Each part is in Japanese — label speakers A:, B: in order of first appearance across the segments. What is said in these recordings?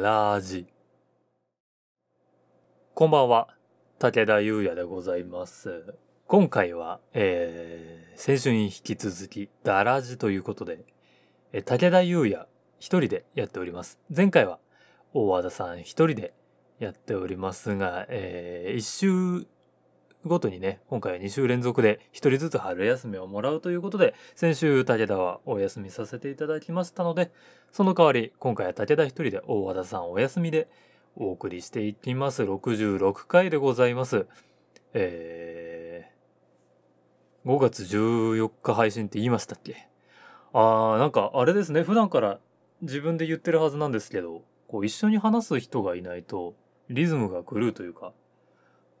A: ラージ。こんばんは。武田優也でございます。今回は、えー、先週に引き続きダラジということで、えー、武田優也一人でやっております。前回は大和田さん一人でやっておりますが、えー、一周ごとにね、今回は2週連続で1人ずつ春休みをもらうということで、先週武田はお休みさせていただきましたので、その代わり今回は武田一人で大和田さんお休みでお送りしていきます。66回でございます。えー、5月14日配信って言いましたっけ？あー、なんかあれですね、普段から自分で言ってるはずなんですけど、こう一緒に話す人がいないとリズムが狂うというか、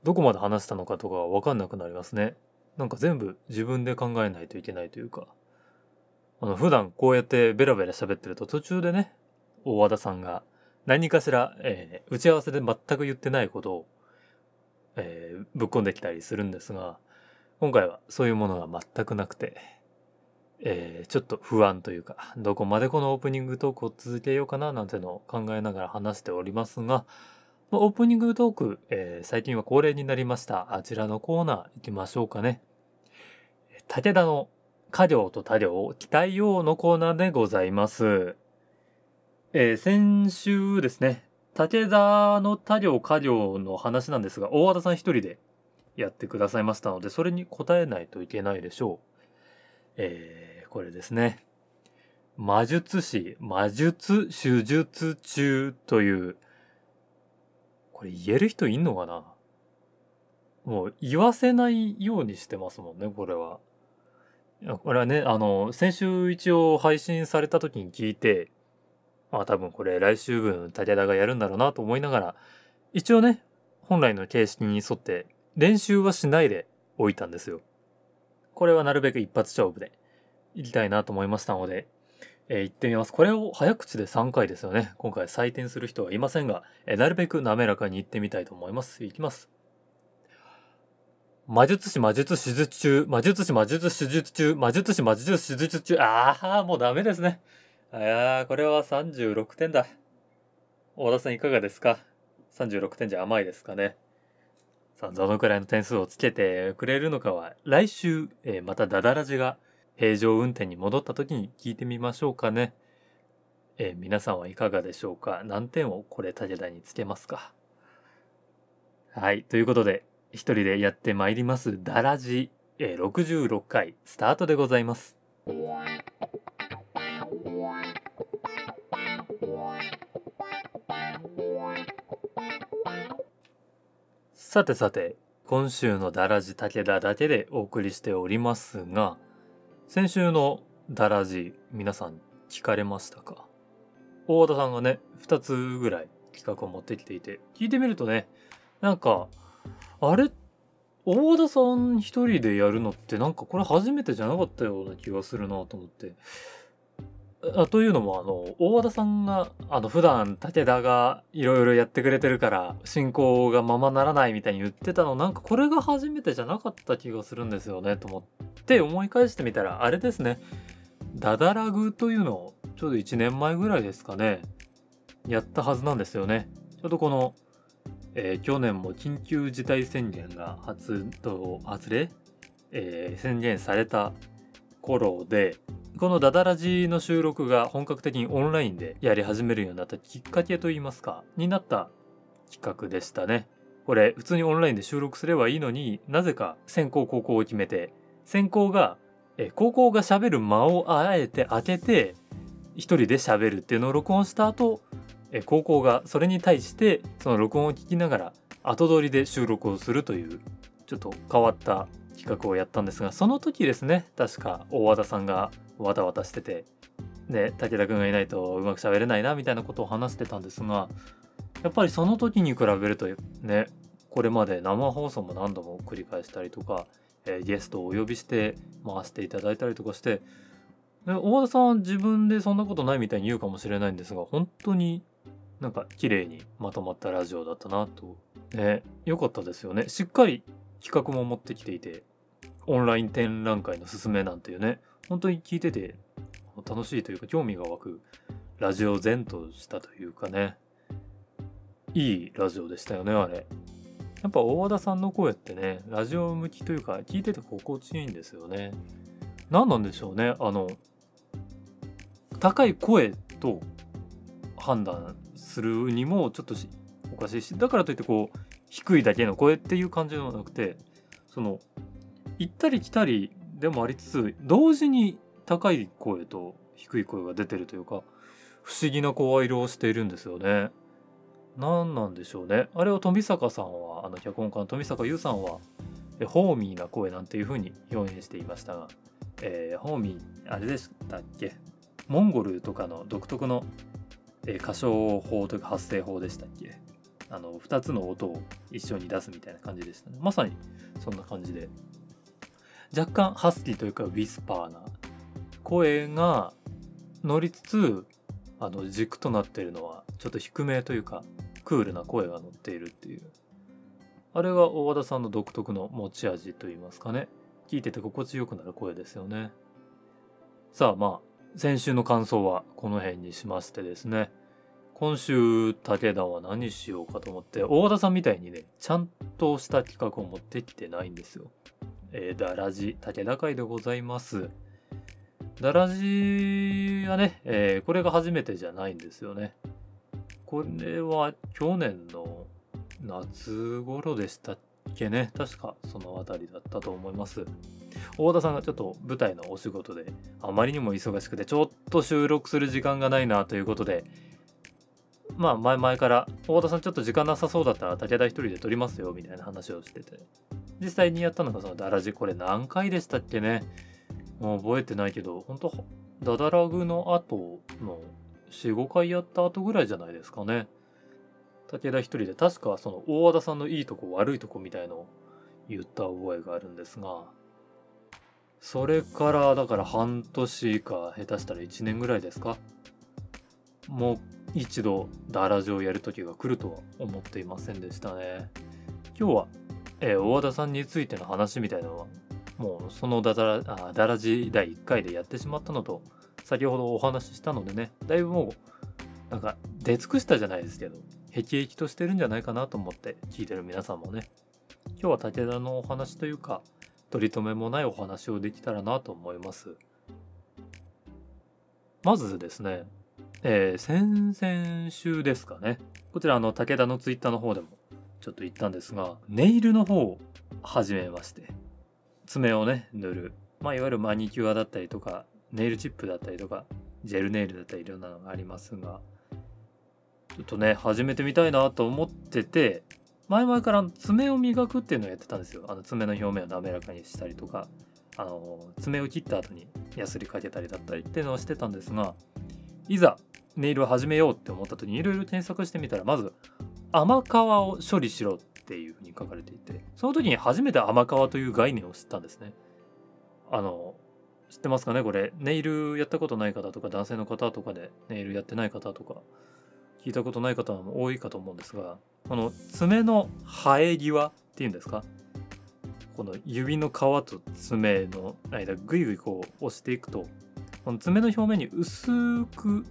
A: どこまで話したのかとかわかんなくなりますね。なんか全部自分で考えないといけないというか。あの、普段こうやってベラベラ喋ってると途中でね、大和田さんが何かしら、えー、打ち合わせで全く言ってないことを、えー、ぶっ込んできたりするんですが、今回はそういうものが全くなくて、えー、ちょっと不安というか、どこまでこのオープニングトークを続けようかななんてのを考えながら話しておりますが、オープニングトーク、えー、最近は恒例になりました。あちらのコーナー行きましょうかね。武田の家業と他業を、期待用のコーナーでございます。えー、先週ですね、武田の他業家業の話なんですが、大和田さん一人でやってくださいましたので、それに答えないといけないでしょう。えー、これですね。魔術師、魔術手術中というこれ言える人いんのかな？もう言わせないようにしてますもんね、これは。これはね、あの、先週一応配信された時に聞いて、まあ多分これ来週分武田がやるんだろうなと思いながら、一応ね、本来の形式に沿って練習はしないでおいたんですよ。これはなるべく一発勝負でいきたいなと思いましたので、えー、行ってみます。これを早口で3回ですよね。今回採点する人はいませんが、えー、なるべく滑らかに行ってみたいと思います。いきます。魔術師魔術手術中、魔術師魔術手術中、魔術師魔術手術中。ああ、もうダメですね。いや、これは36点だ。大田さんいかがですか ?36 点じゃ甘いですかね。さあ、どのくらいの点数をつけてくれるのかは、来週、えー、またダダラジが平常運転に戻った時に聞いてみましょうかね。えー、皆さんはいかがでしょうか？何点をこれ武田につけますか？はい。ということで、一人でやってまいります、ダラジ、えー、66回スタートでございます。さてさて、今週のダラジ武田だけでお送りしておりますが、先週のダラジ皆さん聞かれましたか？大和田さんがね2つぐらい企画を持ってきていて聞いてみるとねなんかあれ？大和田さん一人でやるのってなんかこれ初めてじゃなかったような気がするなと思って。あというのもあの大和田さんがあの普段武田がいろいろやってくれてるから進行がままならないみたいに言ってたのなんかこれが初めてじゃなかった気がするんですよねと思って思い返してみたらあれですね。ダダラグというのをちょうど1年前ぐらいですかねやったはずなんですよね。ちょうどこの、えー、去年も緊急事態宣言が発動発令、えー、宣言された頃でこのダダラジの収録が本格的にオンラインでやり始めるようになったきっかけといいますか、になった企画でしたね。これ普通にオンラインで収録すればいいのになぜか先行後攻を決めて、先行が、え高校が喋る間をあえて開けて、一人で喋るっていうのを録音した後、え高校がそれに対してその録音を聞きながら後撮りで収録をするというちょっと変わった企画をやったんですがその時ですね確か大和田さんがわたわたしててで武田君がいないとうまく喋れないなみたいなことを話してたんですがやっぱりその時に比べるとねこれまで生放送も何度も繰り返したりとか、えー、ゲストをお呼びして回していただいたりとかして大和田さんは自分でそんなことないみたいに言うかもしれないんですが本当になんか綺麗にまとまったラジオだったなと。ね良かったですよね。しっかり企画も持ってきていてオンライン展覧会のすすめなんていうね本当に聞いてて楽しいというか興味が湧くラジオ前としたというかね。いいラジオでしたよねあれ。やっぱ大和田さんの声ってねラジオ向きというか聞いてて心地いいんですよね。何なんでしょうねあの高い声と判断するにもちょっとおかしいしだからといってこう低いだけの声っていう感じではなくてその行ったり来たりでもありつつ同時に高い声と低い声が出てるというか不思議な声色をしているんですよね。何なんでしょうね。あれを富坂さんはあの脚本家の富坂優さんはホーミーな声なんていう風に表現していましたが、えー、ホーミーあれでしたっけ？モンゴルとかの独特の、えー、歌唱法というか発声法でしたっけ？あの2つの音を一緒に出すみたいな感じでしたねまさにそんな感じで若干ハスキーというかウィスパーな声が乗りつつあの軸となっているのはちょっと低めというかクールな声が乗っているっていう。あれが大和田さんの独特の持ち味といいますかね。聞いてて心地よくなる声ですよね。さあまあ先週の感想はこの辺にしましてですね。今週武田は何しようかと思って大和田さんみたいにねちゃんとした企画を持ってきてないんですよ。えー、ダラジ武田会でございます。ダラジはね、えー、これが初めてじゃないんですよね。これは去年の夏頃でしたっけね。確かその辺りだったと思います。大田さんがちょっと舞台のお仕事であまりにも忙しくてちょっと収録する時間がないなということでまあ前々から大田さんちょっと時間なさそうだったら武田一人で撮りますよみたいな話をしてて。実際にやったのがそのダラジこれ何回でしたっけね。もう覚えてないけど本当ダダラグの後の45回やった後ぐらいじゃないですかね。武田一人で。確かその大和田さんのいいとこ悪いとこみたいのを言った覚えがあるんですが。それからだから半年か下手したら1年ぐらいですか。もう一度ダラジをやる時が来るとは思っていませんでしたね。今日は、えー、大和田さんについての話みたいなのはもうそのダラあダラジ第1回でやってしまったのと先ほどお話ししたのでねだいぶもうなんか出尽くしたじゃないですけど辟易としてるんじゃないかなと思って聞いてる皆さんもね今日は武田のお話というか取り留めもないお話をできたらなと思いますまずですねえー、先々週ですかね。こちら、あの、武田のツイッターの方でもちょっと言ったんですが、ネイルの方を始めまして、爪をね、塗る。まあ、いわゆるマニキュアだったりとか、ネイルチップだったりとか、ジェルネイルだったりいろんなのがありますが、ちょっとね、始めてみたいなと思ってて、前々から爪を磨くっていうのをやってたんですよ。あの爪の表面を滑らかにしたりとか、あの爪を切った後にヤスリかけたりだったりっていうのをしてたんですが、いざネイルを始めようって思った時にいろいろ検索してみたらまず甘皮を処理しろっていうふうに書かれていてその時に初めて甘皮という概念を知ったんですね。あの知ってますかねこれ。ネイルやったことない方とか男性の方とかでネイルやってない方とか聞いたことない方も多いかと思うんですがこの爪の生え際っていうんですかこの指の皮と爪の間ぐいぐいこう押していくとこの爪の表面に薄く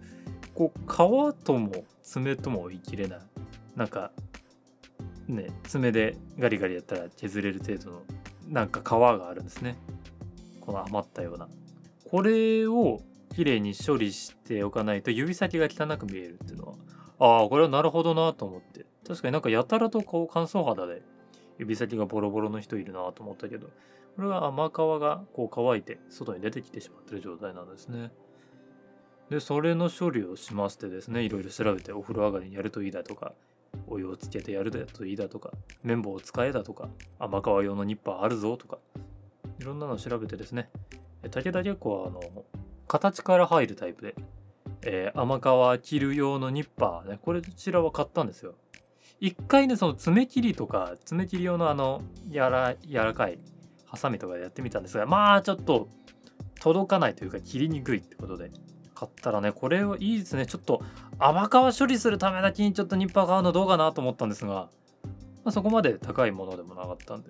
A: こう皮とも爪とも言い切れない。なんかね爪でガリガリやったら削れる程度のなんか皮があるんですね。この余ったような。これをきれいに処理しておかないと指先が汚く見えるっていうのは。ああこれはなるほどなと思って。確かになんかやたらとこう乾燥肌で指先がボロボロの人いるなと思ったけどこれは甘皮がこう乾いて外に出てきてしまってる状態なんですね。でそれの処理をしましてですねいろいろ調べてお風呂上がりにやるといいだとかお湯をつけてやるだといいだとか綿棒を使えだとか甘皮用のニッパーあるぞとかいろんなのを調べてですね武田結構あの形から入るタイプで、えー、甘皮切る用のニッパーねこれこちらは買ったんですよ一回ねその爪切りとか爪切り用のあのやら柔らかいハサミとかでやってみたんですがまあちょっと届かないというか切りにくいってことで買ったらねこれはいいですね。ちょっと甘皮処理するためだけにちょっとニッパー買うのどうかなと思ったんですが、まあ、そこまで高いものでもなかったんで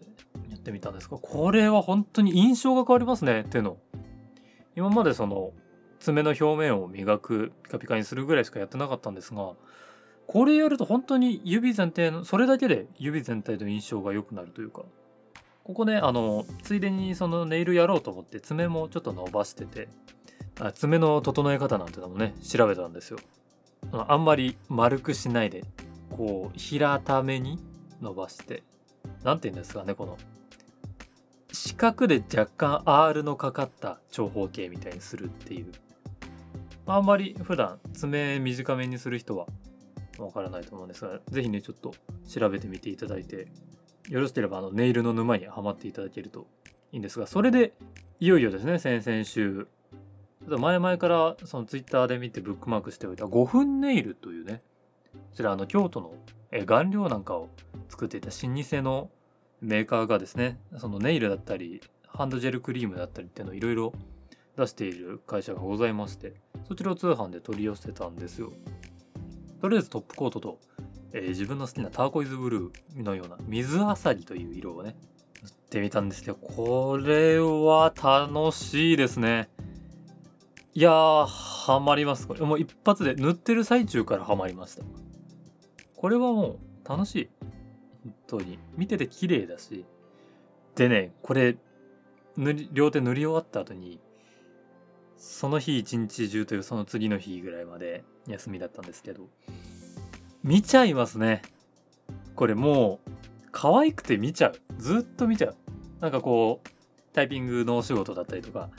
A: やってみたんですがこれは本当に印象が変わりますねっていうの。今までその爪の表面を磨くピカピカにするぐらいしかやってなかったんですがこれやると本当に指全体のそれだけで指全体の印象が良くなるというか。ここねあのついでにそのネイルやろうと思って爪もちょっと伸ばしててあ爪の整え方なんてのもね調べたんですよ。あんまり丸くしないでこう平ために伸ばして何て言うんですかねこの四角で若干 R のかかった長方形みたいにするっていう。あんまり普段爪短めにする人はわからないと思うんですが是非ねちょっと調べてみていただいてよろしければあのネイルの沼にはまっていただけるといいんですがそれでいよいよですね先々週前々からそのツイッターで見てブックマークしておいた5分ネイルというねこちらあの京都の顔料なんかを作っていた老舗のメーカーがですねそのネイルだったりハンドジェルクリームだったりっていうのをいろいろ出している会社がございましてそちらを通販で取り寄せたんですよ。とりあえずトップコートと、えー、自分の好きなターコイズブルーのような水あさりという色をね塗ってみたんですけどこれは楽しいですね。いやーハマります。これもう一発で塗ってる最中からハマりました。これはもう楽しい。本当に。見てて綺麗だし。でねこれ塗り両手塗り終わった後にその日一日中というその次の日ぐらいまで休みだったんですけど。見ちゃいますね。これもう可愛くて見ちゃう。ずっと見ちゃう。なんかこうタイピングのお仕事だったりとか、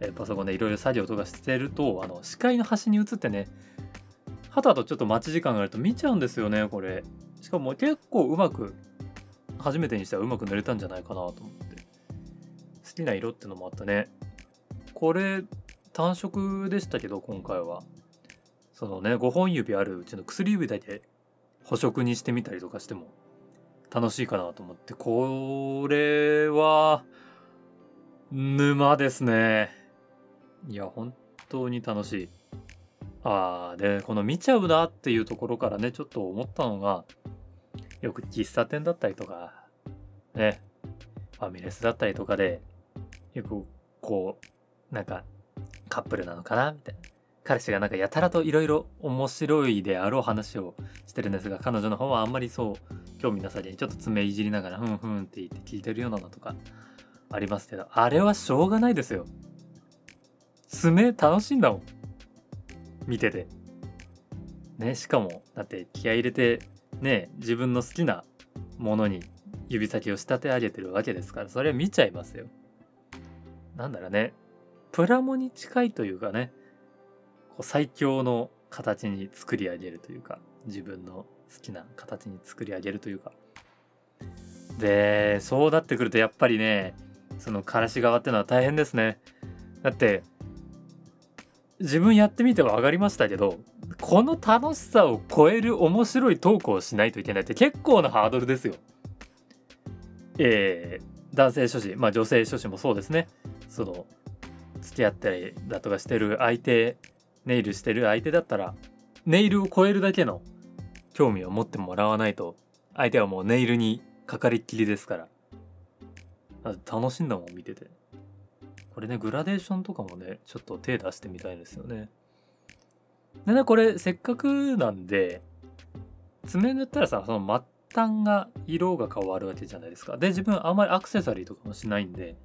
A: えパソコンでいろいろ作業とかしてるとあの視界の端に映ってねはたとちょっと待ち時間があると見ちゃうんですよねこれ。しかも結構うまく初めてにしてはうまく塗れたんじゃないかなと思って。好きな色ってのもあったね。これ単色でしたけど今回は。そのね5本指あるうちの薬指だけ補色にしてみたりとかしても楽しいかなと思って。これは沼ですね。いや本当に楽しい。あーでこの見ちゃうなっていうところからねちょっと思ったのがよく喫茶店だったりとかね。ファミレスだったりとかでよくこうなんかカップルなのかな？みたいな。彼氏がなんかやたらといろいろ面白いであろう話をしてるんですが彼女の方はあんまりそう興味なさげにちょっと爪いじりながらふんふんって言って聞いてるようなのとかありますけどあれはしょうがないですよ。爪楽しいんだもん。見てて。ねしかもだって気合入れてね自分の好きなものに指先を仕立て上げてるわけですからそれは見ちゃいますよ。なんだろうね。プラモに近いというかねこう最強の形に作り上げるというか自分の好きな形に作り上げるというか。でそうなってくるとやっぱりねそのからし側ってのは大変ですね。だって自分やってみては分かりましたけどこの楽しさを超える面白いトークをしないといけないって結構なハードルですよ。えー、男性諸子まあ女性諸子もそうですね。その付き合ったりだとかしてる相手ネイルしてる相手だったらネイルを超えるだけの興味を持ってもらわないと相手はもうネイルにかかりっきりですから。楽しんだもん見てて。これねグラデーションとかもねちょっと手出してみたいですよね。でねこれせっかくなんで爪塗ったらさその末端が色が変わるわけじゃないですか。で自分あんまりアクセサリーとかもしないんで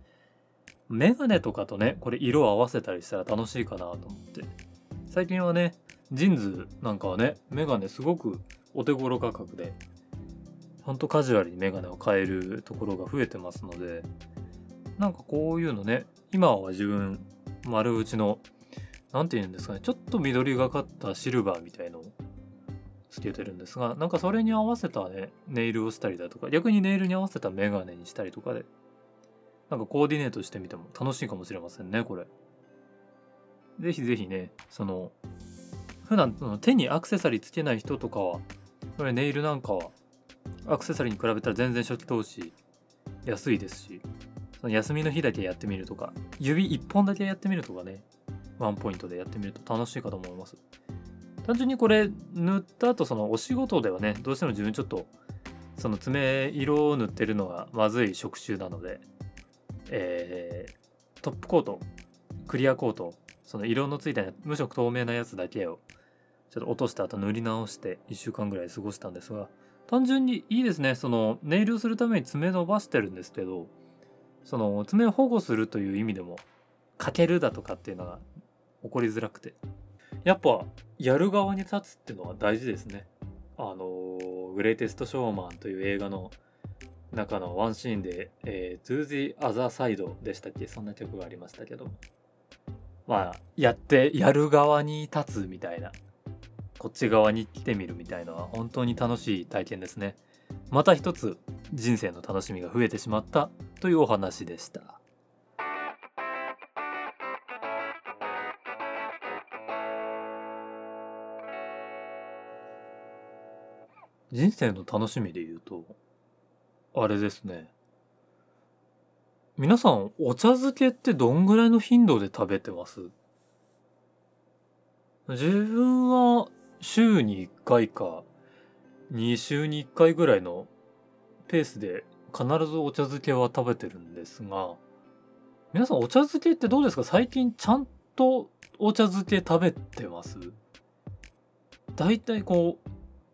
A: メガネとかとねこれ色を合わせたりしたら楽しいかなと思って。最近はねジーンズなんかはねメガネすごくお手頃価格でほんとカジュアルにメガネを買えるところが増えてますのでなんかこういうのね今は自分丸打ちの何て言うんですかねちょっと緑がかったシルバーみたいのをつけてるんですがなんかそれに合わせたねネイルをしたりだとか逆にネイルに合わせたメガネにしたりとかでなんかコーディネートしてみても楽しいかもしれませんねこれ。ぜひぜひねその普段その手にアクセサリーつけない人とかはこれネイルなんかはアクセサリーに比べたら全然初期投資安いですしその休みの日だけやってみるとか指1本だけやってみるとかねワンポイントでやってみると楽しいかと思います単純にこれ塗った後そのお仕事ではねどうしても自分ちょっとその爪色を塗ってるのがまずい職種なのでえー、トップコートクリアコートその色のついた無色透明なやつだけをちょっと落とした後塗り直して1週間ぐらい過ごしたんですが単純にいいですね。そのネイルをするために爪伸ばしてるんですけどその爪を保護するという意味でもかけるだとかっていうのが起こりづらくて。やっぱやる側に立つっていうのは大事ですね。あのグレイテストショーマンという映画の中のワンシーンで、えー、To the Other Side でしたっけ？そんな曲がありましたけどまあやってやる側に立つみたいな。こっち側に来てみるみたいのは本当に楽しい体験ですね。また一つ人生の楽しみが増えてしまったというお話でした。人生の楽しみで言うとあれですね。皆さんお茶漬けってどんぐらいの頻度で食べてます？自分は週に1回か2週に1回ぐらいのペースで必ずお茶漬けは食べてるんですが皆さんお茶漬けってどうですか？最近ちゃんとお茶漬け食べてます？大体こう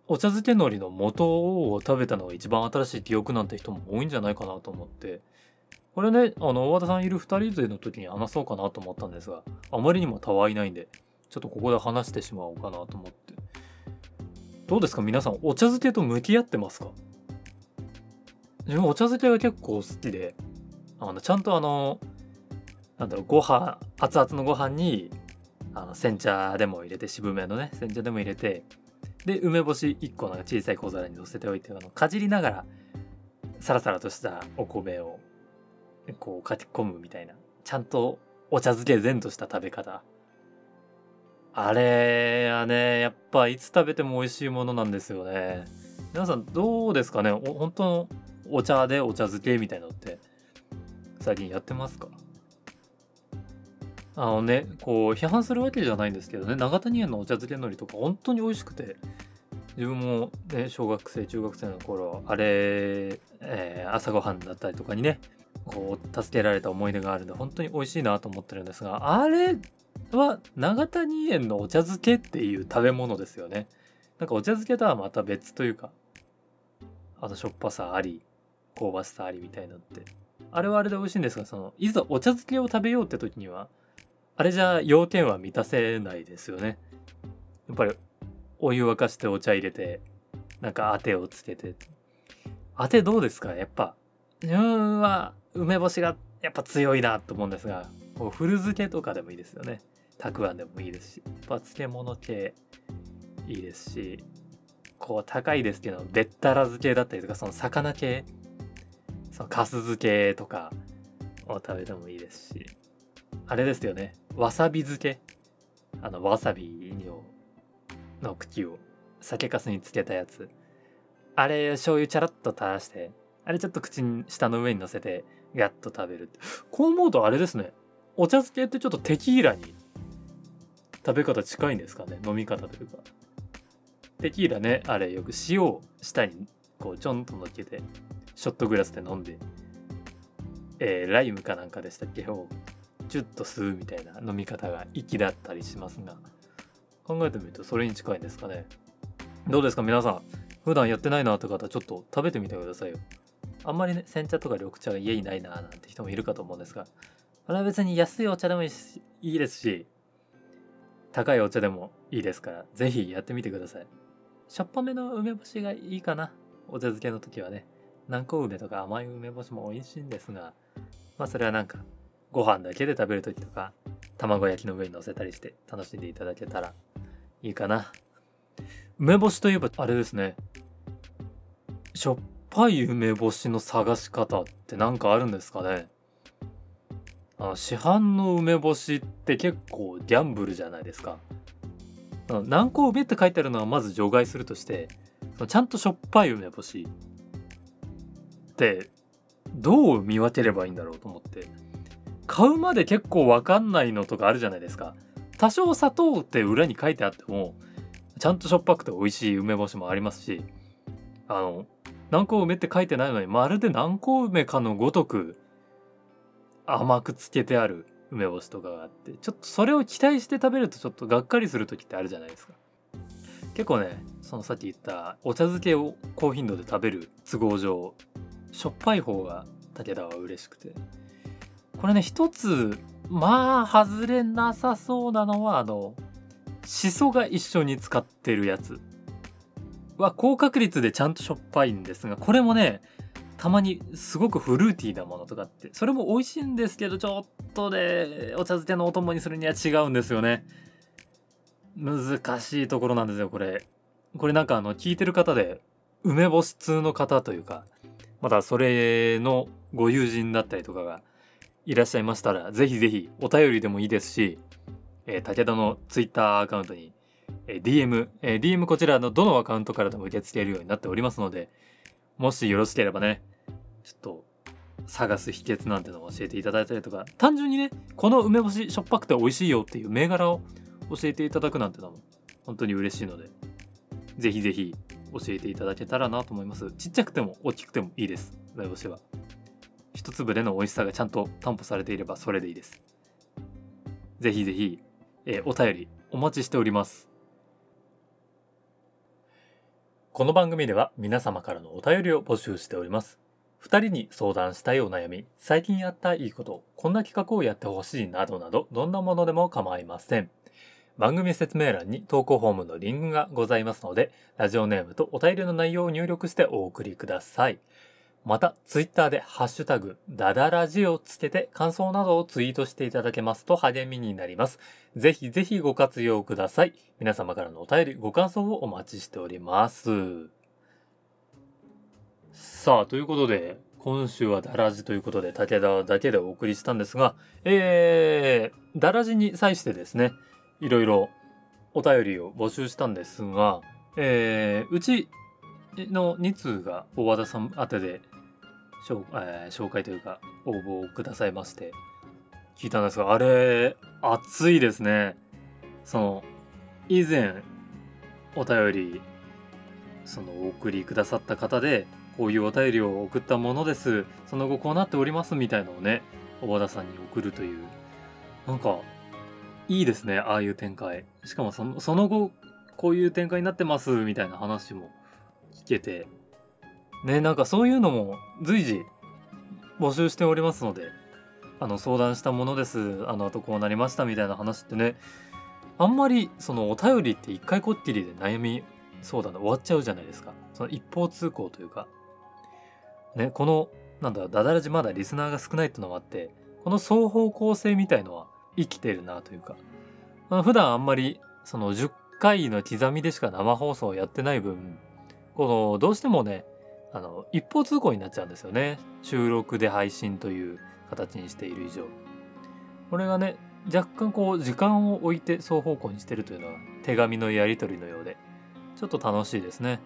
A: お茶漬け海苔の元を食べたのが一番新しい記憶なんて人も多いんじゃないかなと思って。これねあの大和田さんいる2人での時に話そうかなと思ったんですがあまりにもたわいないんでちょっとここで話してしまおうかなと思って。どうですか？皆さんお茶漬けと向き合ってますか？自分お茶漬けが結構好きであのちゃんとあのなんだろうご飯熱々のご飯にあの煎茶でも入れて渋めのね煎茶でも入れてで梅干し1個なんか小さい小皿に乗せておいてあのかじりながらサラサラとしたお米をこうかき込むみたいなちゃんとお茶漬け前とした食べ方。あれはねやっぱいつ食べても美味しいものなんですよね。皆さんどうですかね？お本当のお茶でお茶漬けみたいなのって最近やってますか？あのねこう批判するわけじゃないんですけどね永谷園のお茶漬け海苔とか本当に美味しくて自分もね小学生中学生の頃あれ、えー、朝ごはんだったりとかにねこう助けられた思い出があるんで本当に美味しいなと思ってるんですがあれは永谷園のお茶漬けっていう食べ物ですよね。なんかお茶漬けとはまた別というかあのしょっぱさあり香ばしさありみたいのって。あれはあれで美味しいんですがそのいざお茶漬けを食べようって時にはあれじゃ要件は満たせないですよね。やっぱりお湯沸かしてお茶入れてなんかあてをつけて。あてどうですか？やっぱ。自分は梅干しがやっぱ強いなと思うんですがこう古漬けとかでもいいですよね。たくあんでもいいですし。やっぱ漬物系いいですし。こう高いですけどべったら漬けだったりとかその魚系。そのかす漬けとかを食べてもいいですし。あれですよね。わさび漬け。あのわさびの茎を酒粕につけたやつ。あれ醤油チャラッと垂らしてあれちょっと口に下の上に乗せてガッと食べる。こう思うとあれですね。お茶漬けってちょっとテキーラに食べ方近いんですかね。飲み方というか。テキーラねあれよく塩を下にこうちょんと乗っけてショットグラスで飲んで。えー、ライムかなんかでしたっけ？チュッと吸うみたいな飲み方が粋だったりしますが考えてみるとそれに近いですかね。どうですか皆さん普段やってないなって方ちょっと食べてみてくださいよ。あんまりね煎茶とか緑茶が家にないななんて人もいるかと思うんですがこれは別に安いお茶でもいいですし高いお茶でもいいですから是非やってみてください。しょっぱめの梅干しがいいかな。お茶漬けの時はね南高梅とか甘い梅干しも美味しいんですがまあそれはなんかご飯だけで食べる時とか卵焼きの上に乗せたりして楽しんでいただけたらいいかな。梅干しといえばあれですね。しょっぱい梅干しの探し方って何かあるんですかね。あの市販の梅干しって結構ギャンブルじゃないですか。南高梅って書いてあるのはまず除外するとしてちゃんとしょっぱい梅干しってどう見分ければいいんだろうと思って。買うまで結構わかんないのとかあるじゃないですか。多少砂糖って裏に書いてあってもちゃんとしょっぱくて美味しい梅干しもありますしあの南高梅って書いてないのにまるで南高梅かのごとく甘くつけてある梅干しとかがあってちょっとそれを期待して食べるとちょっとがっかりする時ってあるじゃないですか。結構ねそのさっき言ったお茶漬けを高頻度で食べる都合上しょっぱい方が武田は嬉しくて。これね一つまあ外れなさそうなのはあのしそが一緒に使ってるやつ。は高確率でちゃんとしょっぱいんですがこれもねたまにすごくフルーティーなものとかってそれも美味しいんですけどちょっとねお茶漬けのお供にするには違うんですよね。難しいところなんですよこれ。これなんかあの聞いてる方で梅干し通の方というかまたそれのご友人だったりとかがいらっしゃいましたらぜひぜひお便りでもいいですし、えー、武田のツイッターアカウントに、えー、DM、えー、DM こちらのどのアカウントからでも受け付けるようになっておりますのでもしよろしければねちょっと探す秘訣なんてのを教えていただいたりとか単純にねこの梅干ししょっぱくて美味しいよっていう銘柄を教えていただくなんてのも本当に嬉しいのでぜひぜひ教えていただけたらなと思います。ちっちゃくても大きくてもいいです。梅干しは。一粒での美味しさがちゃんと担保されていればそれでいいですぜひぜひ、えー、お便りお待ちしておりますこの番組では皆様からのお便りを募集しております2人に相談したいお悩み、最近やったいいこと、こんな企画をやってほしいなどなど、どんなものでも構いません。番組説明欄に投稿フォームのリンクがございますので、ラジオネームとお便りの内容を入力してお送りください。また、ツイッターでハッシュタグ、ダダラジをつけて感想などをツイートしていただけますと励みになります。ぜひぜひご活用ください。皆様からのお便り、ご感想をお待ちしております。さあ、ということで、今週はダラジということで、武田だけでお送りしたんですが、えー、ダラジに際してですね、いろいろお便りを募集したんですが、えー、うちの2通が大和田さん宛てで紹,、えー、紹介というか応募をくださいまして。聞いたんですがあれ熱いですね。その以前お便りそのお送りくださった方でこういうお便りを送ったものです。その後こうなっておりますみたいのをね小和田さんに送るという。なんかいいですねああいう展開。しかもそのその後こういう展開になってますみたいな話も聞けて。ねなんかそういうのも随時募集しておりますのであの相談したものです。あの後こうなりましたみたいな話ってねあんまりそのお便りって一回こっきりで悩み相談で終わっちゃうじゃないですか。その一方通行というか。ねこのなんだダダラジまだリスナーが少ないってのもあってこの双方向性みたいのは生きてるなというか、まあ、普段あんまりその10回の刻みでしか生放送をやってない分このどうしてもねあの一方通行になっちゃうんですよね。収録で配信という形にしている以上。これがね若干こう時間を置いて双方向にしてるというのは手紙のやり取りのようでちょっと楽しいですね。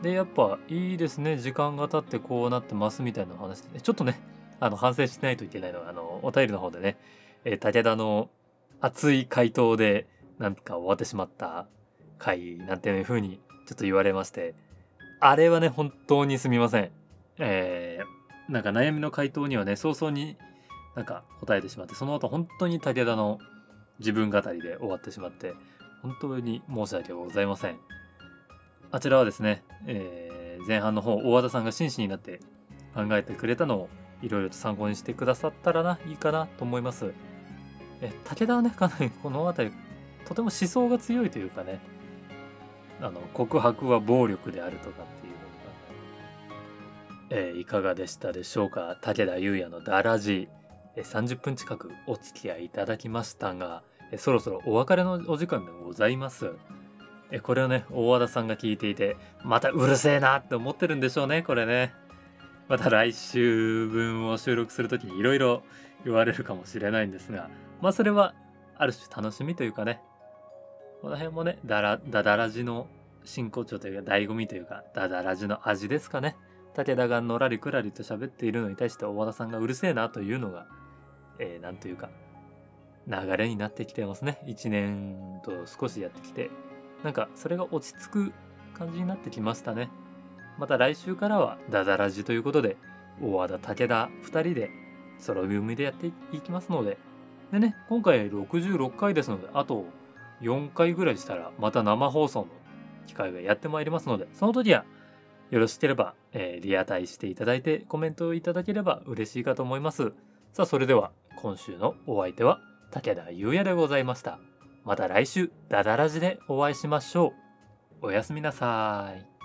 A: でやっぱいいですね。時間が経ってこうなってますみたいな話で、ね、ちょっとねあの反省しないといけないのはあのお便りの方でね、えー、武田の熱い回答でなんか終わってしまった回なんていう風にちょっと言われまして。あれはね本当にすみません。えー、なんか悩みの回答にはね早々になんか答えてしまってその後本当に武田の自分語りで終わってしまって本当に申し訳ございません。あちらはですね、えー、前半の方大和田さんが真摯になって考えてくれたのをいろいろと参考にしてくださったらないいかなと思います。え武田はねかなりこの辺りとても思想が強いというかねあの告白は暴力であるとかっていうのが、えー、いかがでしたでしょうか？武田優也のダラジ、えー、30分近くお付き合いいただきましたが、えー、そろそろお別れのお時間でございます。えこれをね大和田さんが聞いていてまたうるせえなって思ってるんでしょうねこれね。また来週分を収録する時にいろいろ言われるかもしれないんですがまあそれはある種楽しみというかねこの辺もね、ダラ、ダダラジの真骨頂というか、醍醐味というか、ダダラジの味ですかね。武田がのらりくらりと喋っているのに対して大和田さんがうるせえなというのが、えー、なんというか、流れになってきてますね。1年と少しやってきて。なんか、それが落ち着く感じになってきましたね。また来週からはダダラジということで、大和田、武田2人で空読みでやっていきますのででね今回66回ですのであと4回ぐらいしたらまた生放送の機会がやってまいりますのでその時はよろしければ、えー、リアタイしていただいてコメントをいただければ嬉しいかと思います。さあそれでは今週のお相手は武田優也でございました。また来週ダダラジでお会いしましょう。おやすみなさい。